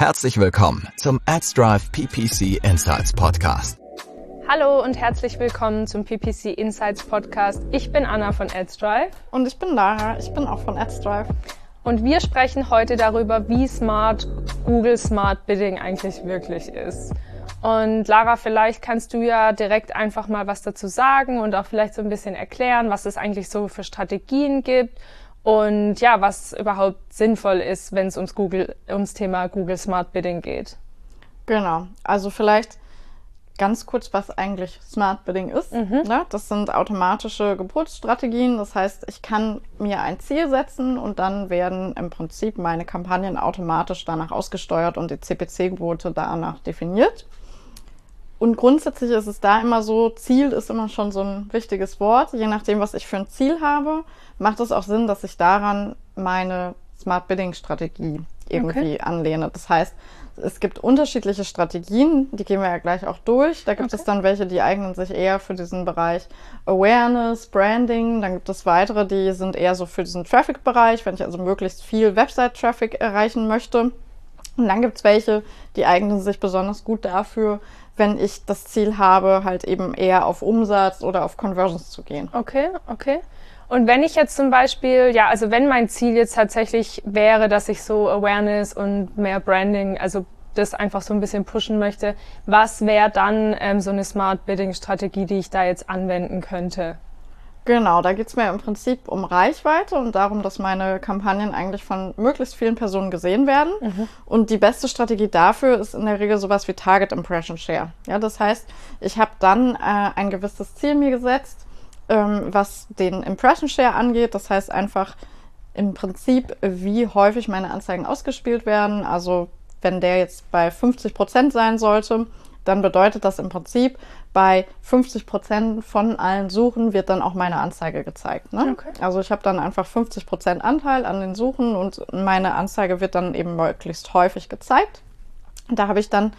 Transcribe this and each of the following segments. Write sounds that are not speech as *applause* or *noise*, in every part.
Herzlich willkommen zum AdsDrive PPC Insights Podcast. Hallo und herzlich willkommen zum PPC Insights Podcast. Ich bin Anna von AdsDrive. Und ich bin Lara, ich bin auch von AdsDrive. Und wir sprechen heute darüber, wie smart Google Smart Bidding eigentlich wirklich ist. Und Lara, vielleicht kannst du ja direkt einfach mal was dazu sagen und auch vielleicht so ein bisschen erklären, was es eigentlich so für Strategien gibt und ja, was überhaupt sinnvoll ist, wenn es ums Google, ums Thema Google Smart Bidding geht. Genau. Also vielleicht ganz kurz, was eigentlich Smart Bidding ist. Mhm. Ne? Das sind automatische Geburtsstrategien. Das heißt, ich kann mir ein Ziel setzen und dann werden im Prinzip meine Kampagnen automatisch danach ausgesteuert und die CPC-Quote danach definiert. Und grundsätzlich ist es da immer so, Ziel ist immer schon so ein wichtiges Wort. Je nachdem, was ich für ein Ziel habe, macht es auch Sinn, dass ich daran meine Smart Bidding Strategie irgendwie okay. anlehne. Das heißt, es gibt unterschiedliche Strategien, die gehen wir ja gleich auch durch. Da gibt okay. es dann welche, die eignen sich eher für diesen Bereich Awareness, Branding. Dann gibt es weitere, die sind eher so für diesen Traffic-Bereich, wenn ich also möglichst viel Website-Traffic erreichen möchte. Und dann gibt es welche, die eignen sich besonders gut dafür, wenn ich das Ziel habe, halt eben eher auf Umsatz oder auf Conversions zu gehen. Okay, okay. Und wenn ich jetzt zum Beispiel, ja, also wenn mein Ziel jetzt tatsächlich wäre, dass ich so Awareness und mehr Branding, also das einfach so ein bisschen pushen möchte, was wäre dann ähm, so eine Smart Bidding Strategie, die ich da jetzt anwenden könnte? Genau, da geht es mir im Prinzip um Reichweite und darum, dass meine Kampagnen eigentlich von möglichst vielen Personen gesehen werden. Mhm. Und die beste Strategie dafür ist in der Regel sowas wie Target Impression Share. Ja, das heißt, ich habe dann äh, ein gewisses Ziel mir gesetzt, ähm, was den Impression Share angeht. Das heißt einfach im Prinzip, wie häufig meine Anzeigen ausgespielt werden. Also wenn der jetzt bei 50 Prozent sein sollte, dann bedeutet das im Prinzip, bei 50 Prozent von allen Suchen wird dann auch meine Anzeige gezeigt. Ne? Okay. Also ich habe dann einfach 50 Prozent Anteil an den Suchen und meine Anzeige wird dann eben möglichst häufig gezeigt. Da habe ich dann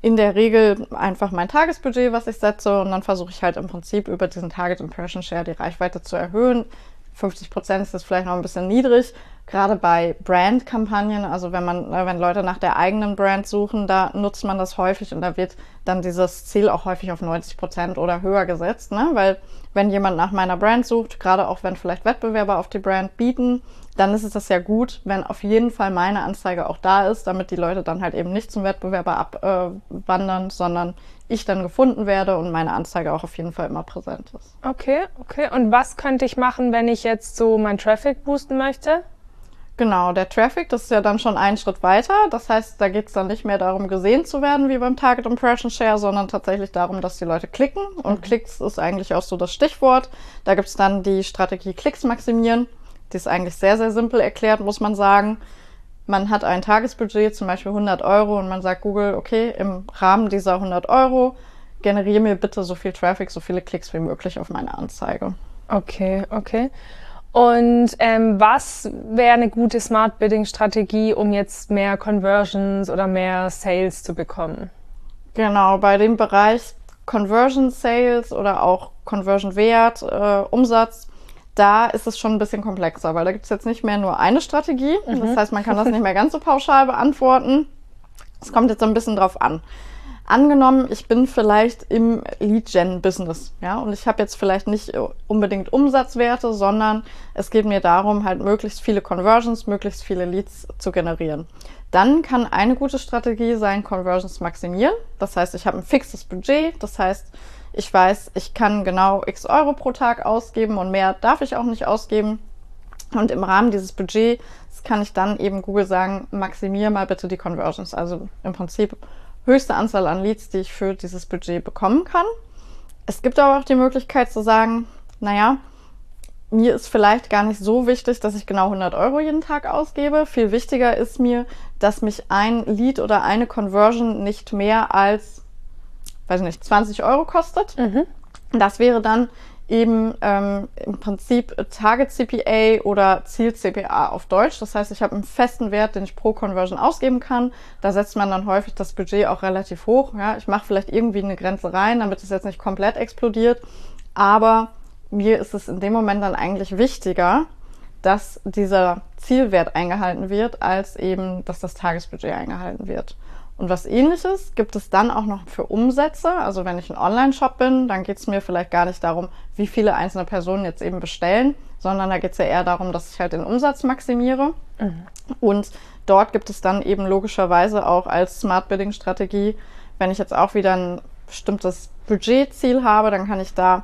in der Regel einfach mein Tagesbudget, was ich setze und dann versuche ich halt im Prinzip über diesen Target Impression Share die Reichweite zu erhöhen. 50 Prozent ist das vielleicht noch ein bisschen niedrig, gerade bei Brand-Kampagnen, also wenn man, ne, wenn Leute nach der eigenen Brand suchen, da nutzt man das häufig und da wird dann dieses Ziel auch häufig auf 90 Prozent oder höher gesetzt, ne? Weil wenn jemand nach meiner Brand sucht, gerade auch wenn vielleicht Wettbewerber auf die Brand bieten, dann ist es das ja gut, wenn auf jeden Fall meine Anzeige auch da ist, damit die Leute dann halt eben nicht zum Wettbewerber abwandern, äh, sondern ich dann gefunden werde und meine Anzeige auch auf jeden Fall immer präsent ist. Okay, okay. Und was könnte ich machen, wenn ich jetzt so mein Traffic boosten möchte? Genau, der Traffic, das ist ja dann schon einen Schritt weiter. Das heißt, da geht es dann nicht mehr darum, gesehen zu werden wie beim Target Impression Share, sondern tatsächlich darum, dass die Leute klicken. Und mhm. Klicks ist eigentlich auch so das Stichwort. Da gibt es dann die Strategie Klicks maximieren. Die ist eigentlich sehr, sehr simpel erklärt, muss man sagen. Man hat ein Tagesbudget, zum Beispiel 100 Euro, und man sagt Google, okay, im Rahmen dieser 100 Euro generiere mir bitte so viel Traffic, so viele Klicks wie möglich auf meine Anzeige. Okay, okay. Und ähm, was wäre eine gute Smart Bidding Strategie, um jetzt mehr Conversions oder mehr Sales zu bekommen? Genau, bei dem Bereich Conversion Sales oder auch Conversion Wert, äh, Umsatz, da ist es schon ein bisschen komplexer, weil da gibt es jetzt nicht mehr nur eine Strategie. Mhm. Das heißt, man kann das nicht mehr ganz so pauschal beantworten. Es kommt jetzt so ein bisschen drauf an. Angenommen, ich bin vielleicht im Lead-Gen-Business, ja, und ich habe jetzt vielleicht nicht unbedingt Umsatzwerte, sondern es geht mir darum, halt möglichst viele Conversions, möglichst viele Leads zu generieren. Dann kann eine gute Strategie sein, Conversions maximieren. Das heißt, ich habe ein fixes Budget. Das heißt, ich weiß, ich kann genau x Euro pro Tag ausgeben und mehr darf ich auch nicht ausgeben. Und im Rahmen dieses Budgets kann ich dann eben Google sagen, maximiere mal bitte die Conversions. Also im Prinzip höchste Anzahl an Leads, die ich für dieses Budget bekommen kann. Es gibt aber auch die Möglichkeit zu sagen, naja, mir ist vielleicht gar nicht so wichtig, dass ich genau 100 Euro jeden Tag ausgebe. Viel wichtiger ist mir, dass mich ein Lead oder eine Conversion nicht mehr als, weiß nicht, 20 Euro kostet. Mhm. Das wäre dann eben ähm, im Prinzip Target CPA oder Ziel CPA auf Deutsch. Das heißt, ich habe einen festen Wert, den ich pro Conversion ausgeben kann. Da setzt man dann häufig das Budget auch relativ hoch. Ja, ich mache vielleicht irgendwie eine Grenze rein, damit es jetzt nicht komplett explodiert. Aber mir ist es in dem Moment dann eigentlich wichtiger, dass dieser Zielwert eingehalten wird, als eben, dass das Tagesbudget eingehalten wird. Und was ähnliches gibt es dann auch noch für Umsätze. Also wenn ich ein Online-Shop bin, dann geht es mir vielleicht gar nicht darum, wie viele einzelne Personen jetzt eben bestellen, sondern da geht es ja eher darum, dass ich halt den Umsatz maximiere. Mhm. Und dort gibt es dann eben logischerweise auch als Smart Bidding Strategie, wenn ich jetzt auch wieder ein bestimmtes Budgetziel habe, dann kann ich da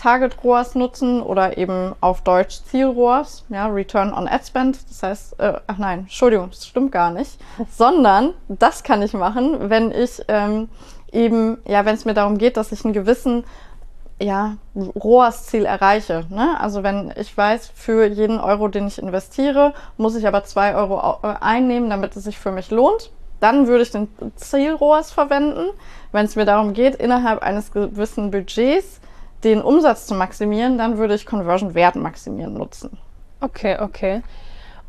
Target ROAS nutzen oder eben auf Deutsch Ziel ROAS, ja, Return on Ad Spend. Das heißt, äh, ach nein, Entschuldigung, das stimmt gar nicht. *laughs* Sondern das kann ich machen, wenn ich ähm, eben, ja, wenn es mir darum geht, dass ich einen gewissen ja, ROAS-Ziel erreiche. Ne? Also wenn ich weiß, für jeden Euro, den ich investiere, muss ich aber zwei Euro äh, einnehmen, damit es sich für mich lohnt. Dann würde ich den Ziel-ROAS verwenden. Wenn es mir darum geht, innerhalb eines gewissen Budgets den Umsatz zu maximieren, dann würde ich Conversion Wert maximieren nutzen. Okay, okay.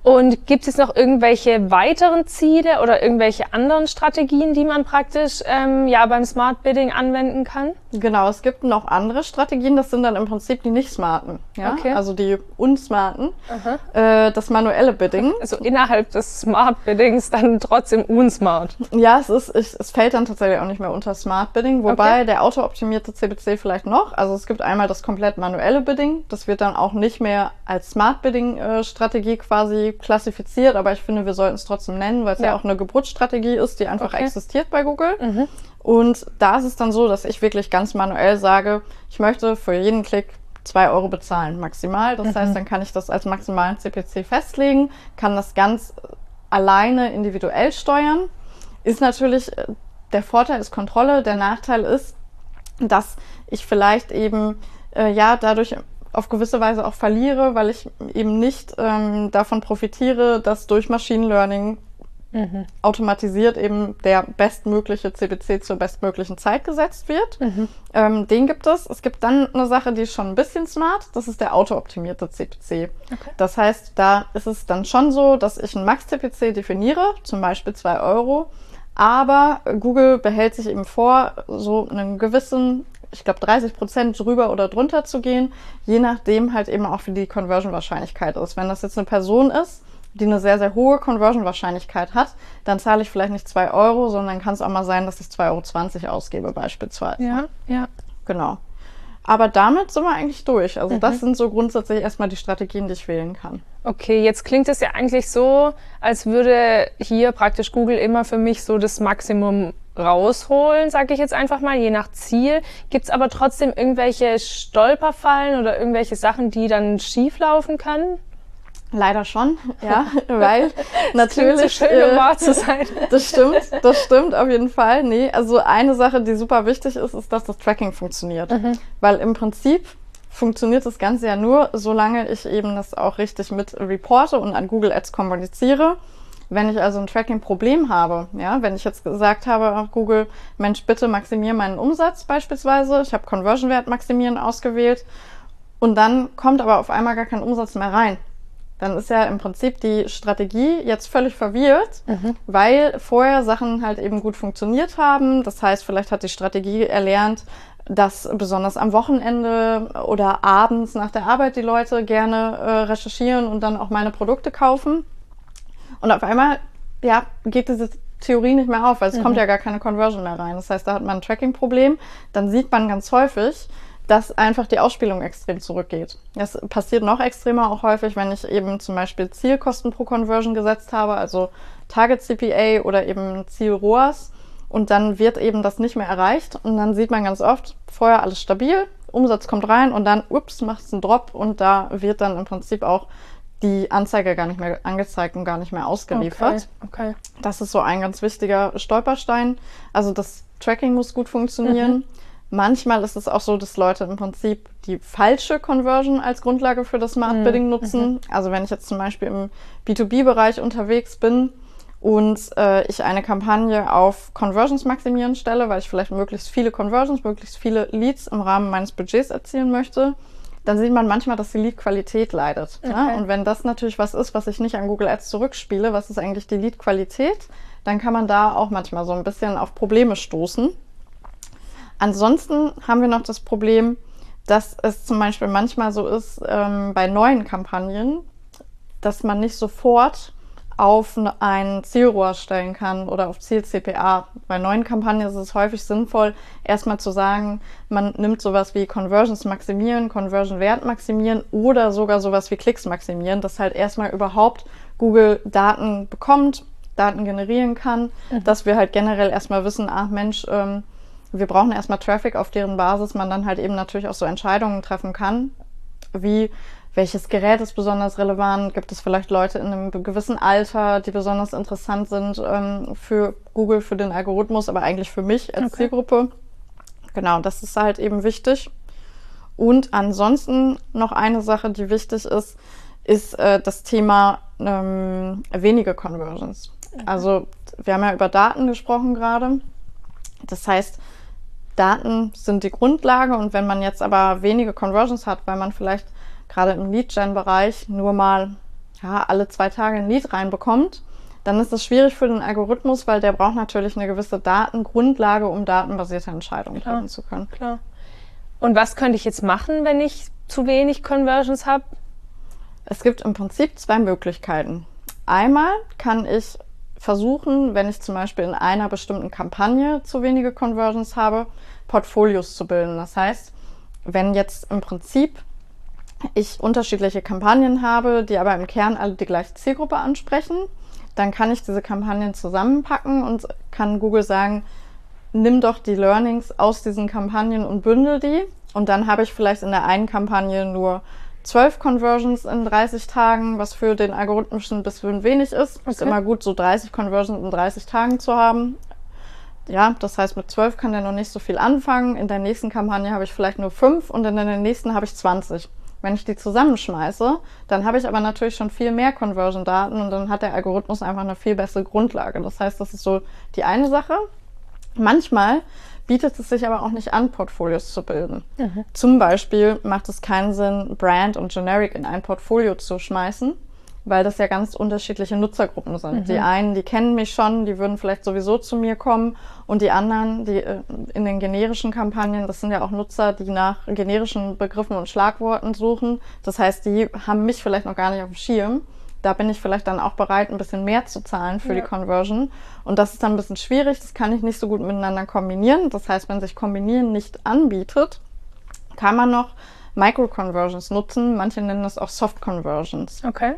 Und gibt es noch irgendwelche weiteren Ziele oder irgendwelche anderen Strategien, die man praktisch ähm, ja beim Smart Bidding anwenden kann? Genau, es gibt noch andere Strategien. Das sind dann im Prinzip die nicht smarten, ja, okay. also die unsmarten. Äh, das manuelle Bidding. Also innerhalb des Smart Biddings dann trotzdem unsmart. Ja, es ist, es, es fällt dann tatsächlich auch nicht mehr unter Smart Bidding, wobei okay. der autooptimierte CPC vielleicht noch. Also es gibt einmal das komplett manuelle Bidding. Das wird dann auch nicht mehr als Smart Bidding äh, Strategie quasi klassifiziert, aber ich finde, wir sollten es trotzdem nennen, weil es ja. ja. auch eine Geburtsstrategie ist, die einfach okay. existiert bei Google. Mhm. Und da ist es dann so, dass ich wirklich ganz manuell sage, ich möchte für jeden Klick zwei Euro bezahlen, maximal. Das mhm. heißt, dann kann ich das als maximalen CPC festlegen, kann das ganz alleine individuell steuern. Ist natürlich, äh, der Vorteil ist Kontrolle, der Nachteil ist, dass ich vielleicht eben äh, ja dadurch auf gewisse Weise auch verliere, weil ich eben nicht ähm, davon profitiere, dass durch Machine Learning mhm. automatisiert eben der bestmögliche CPC zur bestmöglichen Zeit gesetzt wird. Mhm. Ähm, den gibt es. Es gibt dann eine Sache, die ist schon ein bisschen smart. Das ist der autooptimierte CPC. Okay. Das heißt, da ist es dann schon so, dass ich einen Max-CPC definiere, zum Beispiel zwei Euro. Aber Google behält sich eben vor, so einen gewissen ich glaube, 30 Prozent drüber oder drunter zu gehen, je nachdem halt eben auch wie die Conversion-Wahrscheinlichkeit ist. Wenn das jetzt eine Person ist, die eine sehr, sehr hohe Conversion-Wahrscheinlichkeit hat, dann zahle ich vielleicht nicht zwei Euro, sondern kann es auch mal sein, dass ich 2,20 Euro ausgebe beispielsweise. Ja, ja. Genau. Aber damit sind wir eigentlich durch. Also mhm. das sind so grundsätzlich erstmal die Strategien, die ich wählen kann. Okay, jetzt klingt es ja eigentlich so, als würde hier praktisch Google immer für mich so das Maximum rausholen, sage ich jetzt einfach mal, je nach Ziel. Gibt es aber trotzdem irgendwelche Stolperfallen oder irgendwelche Sachen, die dann schief laufen können? Leider schon, *laughs* ja, weil natürlich. So schön, um wahr zu sein. *laughs* das stimmt, das stimmt auf jeden Fall. Nee, also eine Sache, die super wichtig ist, ist, dass das Tracking funktioniert. Mhm. Weil im Prinzip funktioniert das Ganze ja nur, solange ich eben das auch richtig mit reporte und an Google Ads kommuniziere. Wenn ich also ein Tracking-Problem habe, ja, wenn ich jetzt gesagt habe auf Google, Mensch, bitte maximiere meinen Umsatz beispielsweise, ich habe Conversion-Wert maximieren ausgewählt und dann kommt aber auf einmal gar kein Umsatz mehr rein, dann ist ja im Prinzip die Strategie jetzt völlig verwirrt, mhm. weil vorher Sachen halt eben gut funktioniert haben. Das heißt, vielleicht hat die Strategie erlernt, dass besonders am Wochenende oder abends nach der Arbeit die Leute gerne äh, recherchieren und dann auch meine Produkte kaufen. Und auf einmal, ja, geht diese Theorie nicht mehr auf, weil es mhm. kommt ja gar keine Conversion mehr rein. Das heißt, da hat man ein Tracking-Problem. Dann sieht man ganz häufig, dass einfach die Ausspielung extrem zurückgeht. Das passiert noch extremer auch häufig, wenn ich eben zum Beispiel Zielkosten pro Conversion gesetzt habe, also Target CPA oder eben Ziel ROAS. Und dann wird eben das nicht mehr erreicht. Und dann sieht man ganz oft, vorher alles stabil, Umsatz kommt rein und dann, ups, macht es einen Drop und da wird dann im Prinzip auch die Anzeige gar nicht mehr angezeigt und gar nicht mehr ausgeliefert. Okay, okay. Das ist so ein ganz wichtiger Stolperstein. Also das Tracking muss gut funktionieren. Mhm. Manchmal ist es auch so, dass Leute im Prinzip die falsche Conversion als Grundlage für das Smart mhm. Bidding nutzen. Mhm. Also wenn ich jetzt zum Beispiel im B2B-Bereich unterwegs bin und äh, ich eine Kampagne auf Conversions maximieren stelle, weil ich vielleicht möglichst viele Conversions, möglichst viele Leads im Rahmen meines Budgets erzielen möchte, dann sieht man manchmal, dass die Lead-Qualität leidet. Okay. Ja? Und wenn das natürlich was ist, was ich nicht an Google Ads zurückspiele, was ist eigentlich die Lead-Qualität, dann kann man da auch manchmal so ein bisschen auf Probleme stoßen. Ansonsten haben wir noch das Problem, dass es zum Beispiel manchmal so ist ähm, bei neuen Kampagnen, dass man nicht sofort auf ein Zielrohr stellen kann oder auf Ziel-CPA. Bei neuen Kampagnen ist es häufig sinnvoll, erstmal zu sagen, man nimmt sowas wie Conversions maximieren, Conversion-Wert maximieren oder sogar sowas wie Klicks maximieren, dass halt erstmal überhaupt Google Daten bekommt, Daten generieren kann, mhm. dass wir halt generell erstmal wissen, ach Mensch, ähm, wir brauchen erstmal Traffic, auf deren Basis man dann halt eben natürlich auch so Entscheidungen treffen kann, wie welches Gerät ist besonders relevant? Gibt es vielleicht Leute in einem gewissen Alter, die besonders interessant sind ähm, für Google, für den Algorithmus, aber eigentlich für mich als okay. Zielgruppe? Genau, das ist halt eben wichtig. Und ansonsten noch eine Sache, die wichtig ist, ist äh, das Thema ähm, wenige Conversions. Okay. Also wir haben ja über Daten gesprochen gerade. Das heißt, Daten sind die Grundlage und wenn man jetzt aber wenige Conversions hat, weil man vielleicht gerade im Lead-Gen-Bereich nur mal ja, alle zwei Tage ein Lead reinbekommt, dann ist das schwierig für den Algorithmus, weil der braucht natürlich eine gewisse Datengrundlage, um datenbasierte Entscheidungen Klar. treffen zu können. Klar. Und was könnte ich jetzt machen, wenn ich zu wenig Conversions habe? Es gibt im Prinzip zwei Möglichkeiten. Einmal kann ich versuchen, wenn ich zum Beispiel in einer bestimmten Kampagne zu wenige Conversions habe, Portfolios zu bilden. Das heißt, wenn jetzt im Prinzip ich unterschiedliche Kampagnen habe, die aber im Kern alle die gleiche Zielgruppe ansprechen, dann kann ich diese Kampagnen zusammenpacken und kann Google sagen, nimm doch die Learnings aus diesen Kampagnen und bündel die. Und dann habe ich vielleicht in der einen Kampagne nur 12 Conversions in 30 Tagen, was für den Algorithmus ein bisschen wenig ist. Okay. Ist immer gut, so 30 Conversions in 30 Tagen zu haben. Ja, das heißt, mit 12 kann der noch nicht so viel anfangen. In der nächsten Kampagne habe ich vielleicht nur 5 und in der nächsten habe ich 20. Wenn ich die zusammenschmeiße, dann habe ich aber natürlich schon viel mehr Conversion-Daten und dann hat der Algorithmus einfach eine viel bessere Grundlage. Das heißt, das ist so die eine Sache. Manchmal bietet es sich aber auch nicht an, Portfolios zu bilden. Mhm. Zum Beispiel macht es keinen Sinn, Brand und Generic in ein Portfolio zu schmeißen, weil das ja ganz unterschiedliche Nutzergruppen sind. Mhm. Die einen, die kennen mich schon, die würden vielleicht sowieso zu mir kommen und die anderen, die äh, in den generischen Kampagnen, das sind ja auch Nutzer, die nach generischen Begriffen und Schlagworten suchen. Das heißt, die haben mich vielleicht noch gar nicht auf dem Schirm. Da bin ich vielleicht dann auch bereit, ein bisschen mehr zu zahlen für ja. die Conversion. Und das ist dann ein bisschen schwierig. Das kann ich nicht so gut miteinander kombinieren. Das heißt, wenn sich Kombinieren nicht anbietet, kann man noch Micro-Conversions nutzen. Manche nennen das auch Soft-Conversions. Okay.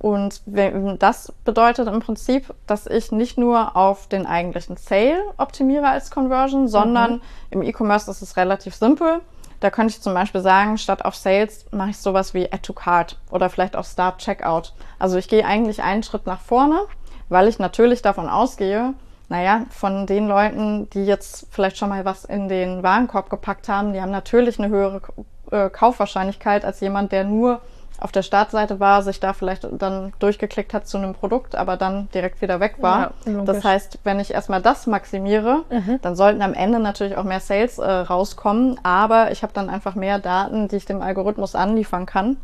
Und das bedeutet im Prinzip, dass ich nicht nur auf den eigentlichen Sale optimiere als Conversion, sondern mhm. im E-Commerce ist es relativ simpel. Da könnte ich zum Beispiel sagen, statt auf Sales mache ich sowas wie Add to Cart oder vielleicht auch Start Checkout. Also ich gehe eigentlich einen Schritt nach vorne, weil ich natürlich davon ausgehe, naja, von den Leuten, die jetzt vielleicht schon mal was in den Warenkorb gepackt haben, die haben natürlich eine höhere äh, Kaufwahrscheinlichkeit als jemand, der nur auf der Startseite war, sich da vielleicht dann durchgeklickt hat zu einem Produkt, aber dann direkt wieder weg war. Ja, das heißt, wenn ich erstmal das maximiere, mhm. dann sollten am Ende natürlich auch mehr Sales äh, rauskommen, aber ich habe dann einfach mehr Daten, die ich dem Algorithmus anliefern kann.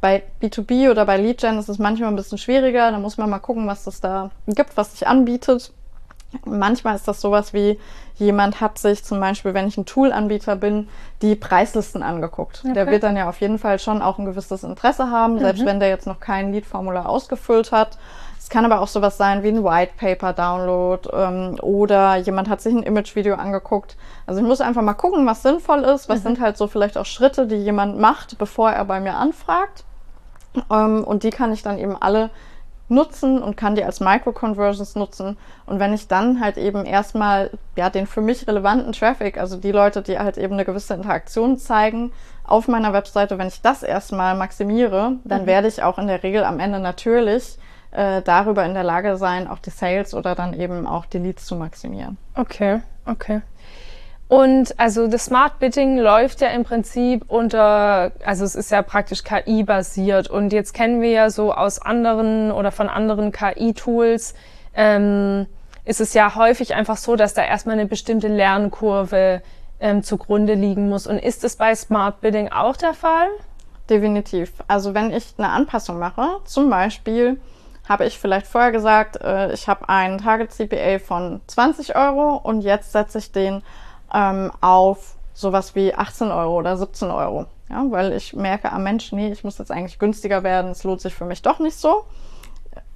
Bei B2B oder bei Lead-Gen ist es manchmal ein bisschen schwieriger, da muss man mal gucken, was es da gibt, was sich anbietet. Manchmal ist das sowas wie, jemand hat sich zum Beispiel, wenn ich ein Toolanbieter bin, die Preislisten angeguckt. Okay. Der wird dann ja auf jeden Fall schon auch ein gewisses Interesse haben, selbst mhm. wenn der jetzt noch kein Lead-Formular ausgefüllt hat. Es kann aber auch sowas sein wie ein White Paper Download ähm, oder jemand hat sich ein Image-Video angeguckt. Also ich muss einfach mal gucken, was sinnvoll ist, was mhm. sind halt so vielleicht auch Schritte, die jemand macht, bevor er bei mir anfragt. Ähm, und die kann ich dann eben alle nutzen und kann die als Micro-Conversions nutzen. Und wenn ich dann halt eben erstmal ja, den für mich relevanten Traffic, also die Leute, die halt eben eine gewisse Interaktion zeigen auf meiner Webseite, wenn ich das erstmal maximiere, dann mhm. werde ich auch in der Regel am Ende natürlich äh, darüber in der Lage sein, auch die Sales oder dann eben auch die Leads zu maximieren. Okay, okay. Und also das Smart Bidding läuft ja im Prinzip unter, also es ist ja praktisch KI-basiert. Und jetzt kennen wir ja so aus anderen oder von anderen KI-Tools, ähm, ist es ja häufig einfach so, dass da erstmal eine bestimmte Lernkurve ähm, zugrunde liegen muss. Und ist es bei Smart Bidding auch der Fall? Definitiv. Also wenn ich eine Anpassung mache, zum Beispiel habe ich vielleicht vorher gesagt, äh, ich habe einen Target CPA von 20 Euro und jetzt setze ich den ähm, auf sowas wie 18 Euro oder 17 Euro. Ja, weil ich merke am Mensch, nee, ich muss jetzt eigentlich günstiger werden, es lohnt sich für mich doch nicht so.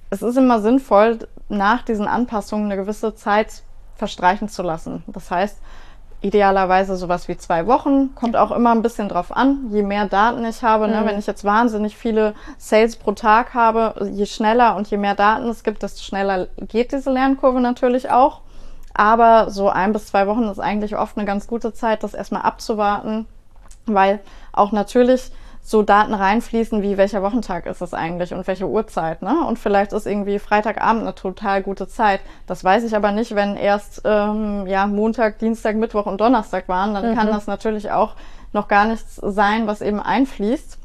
Es ist immer sinnvoll, nach diesen Anpassungen eine gewisse Zeit verstreichen zu lassen. Das heißt, idealerweise sowas wie zwei Wochen. Kommt auch immer ein bisschen drauf an. Je mehr Daten ich habe, ne, mhm. ne, wenn ich jetzt wahnsinnig viele Sales pro Tag habe, je schneller und je mehr Daten es gibt, desto schneller geht diese Lernkurve natürlich auch. Aber so ein bis zwei Wochen ist eigentlich oft eine ganz gute Zeit, das erstmal abzuwarten, weil auch natürlich so Daten reinfließen, wie welcher Wochentag ist es eigentlich und welche Uhrzeit, ne? Und vielleicht ist irgendwie Freitagabend eine total gute Zeit. Das weiß ich aber nicht, wenn erst ähm, ja Montag, Dienstag, Mittwoch und Donnerstag waren, dann mhm. kann das natürlich auch noch gar nichts sein, was eben einfließt.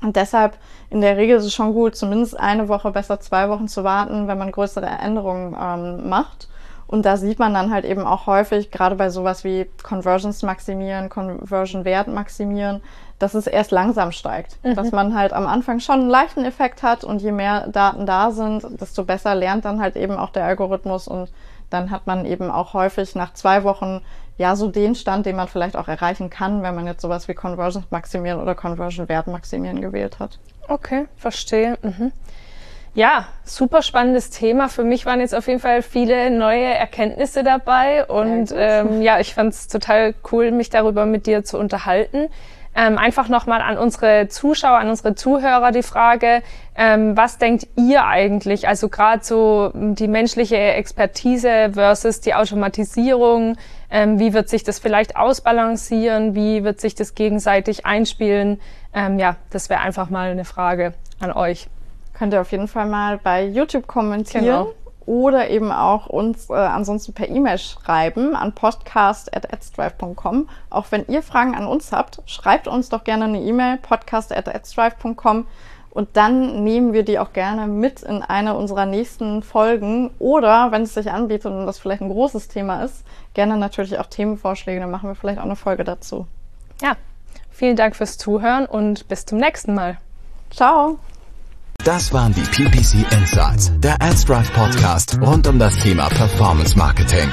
Und deshalb in der Regel ist es schon gut, zumindest eine Woche, besser zwei Wochen zu warten, wenn man größere Änderungen ähm, macht. Und da sieht man dann halt eben auch häufig, gerade bei sowas wie Conversions maximieren, Conversion Wert maximieren, dass es erst langsam steigt. Mhm. Dass man halt am Anfang schon einen leichten Effekt hat und je mehr Daten da sind, desto besser lernt dann halt eben auch der Algorithmus und dann hat man eben auch häufig nach zwei Wochen ja so den Stand, den man vielleicht auch erreichen kann, wenn man jetzt sowas wie Conversion maximieren oder Conversion Wert maximieren gewählt hat. Okay, verstehe. Mhm. Ja, super spannendes Thema. Für mich waren jetzt auf jeden Fall viele neue Erkenntnisse dabei und ähm, ja, ich fand es total cool, mich darüber mit dir zu unterhalten. Ähm, einfach nochmal an unsere Zuschauer, an unsere Zuhörer die Frage, ähm, was denkt ihr eigentlich? Also gerade so die menschliche Expertise versus die Automatisierung. Ähm, wie wird sich das vielleicht ausbalancieren? Wie wird sich das gegenseitig einspielen? Ähm, ja, das wäre einfach mal eine Frage an euch. Könnt ihr auf jeden Fall mal bei YouTube kommentieren. Genau oder eben auch uns äh, ansonsten per E-Mail schreiben an podcast.adsdrive.com. Auch wenn ihr Fragen an uns habt, schreibt uns doch gerne eine E-Mail podcast.adsdrive.com und dann nehmen wir die auch gerne mit in eine unserer nächsten Folgen oder wenn es sich anbietet und das vielleicht ein großes Thema ist, gerne natürlich auch Themenvorschläge, dann machen wir vielleicht auch eine Folge dazu. Ja, vielen Dank fürs Zuhören und bis zum nächsten Mal. Ciao. Das waren die PPC Insights, der AdsDrive Podcast rund um das Thema Performance Marketing.